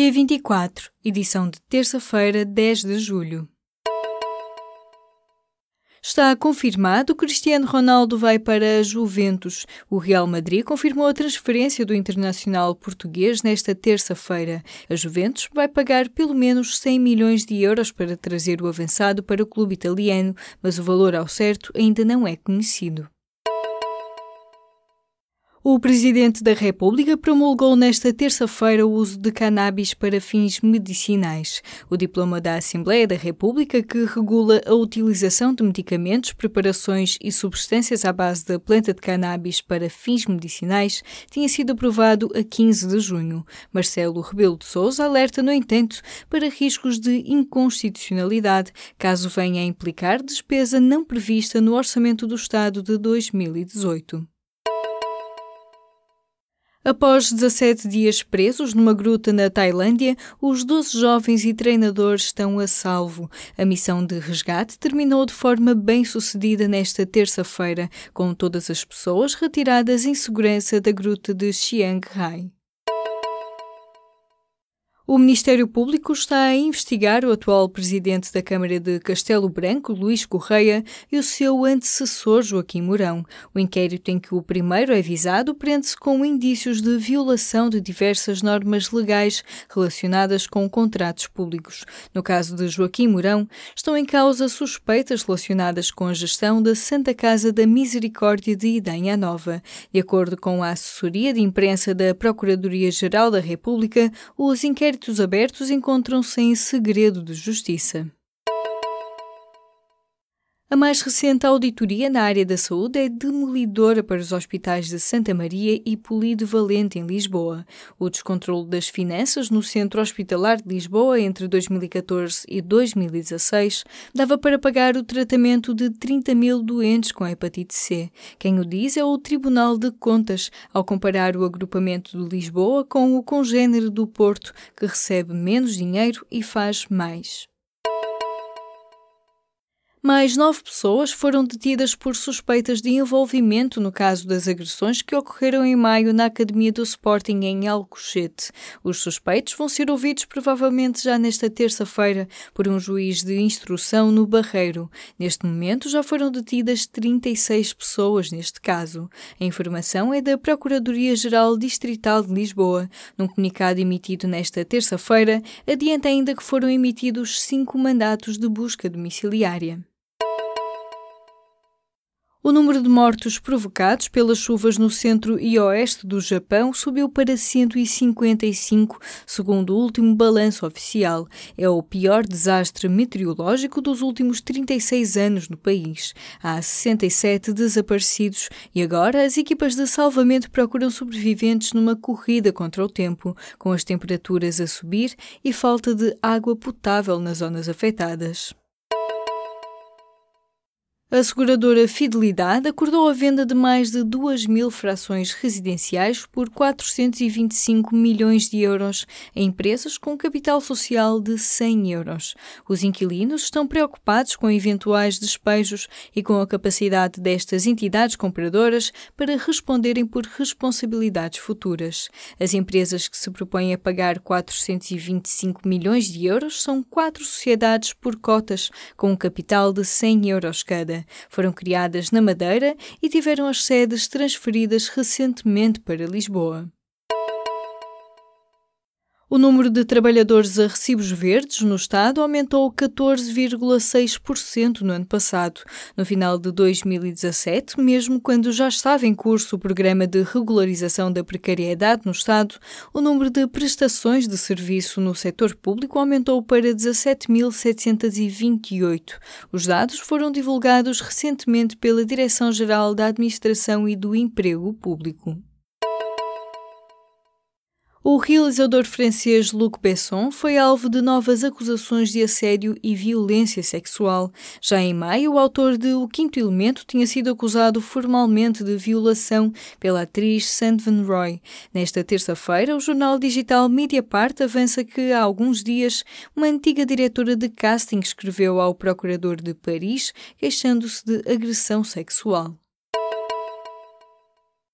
P24, edição de terça-feira, 10 de julho. Está confirmado que Cristiano Ronaldo vai para a Juventus. O Real Madrid confirmou a transferência do internacional português nesta terça-feira. A Juventus vai pagar pelo menos 100 milhões de euros para trazer o avançado para o clube italiano, mas o valor ao certo ainda não é conhecido. O Presidente da República promulgou nesta terça-feira o uso de cannabis para fins medicinais. O diploma da Assembleia da República, que regula a utilização de medicamentos, preparações e substâncias à base da planta de cannabis para fins medicinais, tinha sido aprovado a 15 de junho. Marcelo Rebelo de Sousa alerta, no entanto, para riscos de inconstitucionalidade, caso venha a implicar despesa não prevista no Orçamento do Estado de 2018. Após 17 dias presos numa gruta na Tailândia, os 12 jovens e treinadores estão a salvo. A missão de resgate terminou de forma bem sucedida nesta terça-feira, com todas as pessoas retiradas em segurança da gruta de Chiang Rai. O Ministério Público está a investigar o atual presidente da Câmara de Castelo Branco, Luís Correia, e o seu antecessor, Joaquim Mourão. O inquérito em que o primeiro é visado prende-se com indícios de violação de diversas normas legais relacionadas com contratos públicos. No caso de Joaquim Mourão, estão em causa suspeitas relacionadas com a gestão da Santa Casa da Misericórdia de Idanha Nova. De acordo com a assessoria de imprensa da Procuradoria-Geral da República, os inquéritos inquéritos abertos encontram-se em segredo de justiça. A mais recente auditoria na área da saúde é demolidora para os hospitais de Santa Maria e Polido Valente, em Lisboa. O descontrole das finanças no Centro Hospitalar de Lisboa entre 2014 e 2016 dava para pagar o tratamento de 30 mil doentes com hepatite C. Quem o diz é o Tribunal de Contas, ao comparar o agrupamento de Lisboa com o congênero do Porto, que recebe menos dinheiro e faz mais. Mais nove pessoas foram detidas por suspeitas de envolvimento no caso das agressões que ocorreram em maio na Academia do Sporting em Alcochete. Os suspeitos vão ser ouvidos provavelmente já nesta terça-feira por um juiz de instrução no Barreiro. Neste momento já foram detidas 36 pessoas neste caso. A informação é da Procuradoria-Geral Distrital de Lisboa. Num comunicado emitido nesta terça-feira, adianta ainda que foram emitidos cinco mandatos de busca domiciliária. O número de mortos provocados pelas chuvas no centro e oeste do Japão subiu para 155, segundo o último balanço oficial. É o pior desastre meteorológico dos últimos 36 anos no país. Há 67 desaparecidos e agora as equipas de salvamento procuram sobreviventes numa corrida contra o tempo, com as temperaturas a subir e falta de água potável nas zonas afetadas. A seguradora Fidelidade acordou a venda de mais de 2 mil frações residenciais por 425 milhões de euros a empresas com capital social de 100 euros. Os inquilinos estão preocupados com eventuais despejos e com a capacidade destas entidades compradoras para responderem por responsabilidades futuras. As empresas que se propõem a pagar 425 milhões de euros são quatro sociedades por cotas, com um capital de 100 euros cada. Foram criadas na Madeira e tiveram as sedes transferidas recentemente para Lisboa. O número de trabalhadores a recibos verdes no Estado aumentou 14,6% no ano passado. No final de 2017, mesmo quando já estava em curso o programa de regularização da precariedade no Estado, o número de prestações de serviço no setor público aumentou para 17.728. Os dados foram divulgados recentemente pela Direção-Geral da Administração e do Emprego Público. O realizador francês Luc Besson foi alvo de novas acusações de assédio e violência sexual. Já em maio, o autor de O Quinto Elemento tinha sido acusado formalmente de violação pela atriz Sandvin Roy. Nesta terça-feira, o jornal digital Mediapart avança que, há alguns dias, uma antiga diretora de casting escreveu ao procurador de Paris queixando-se de agressão sexual.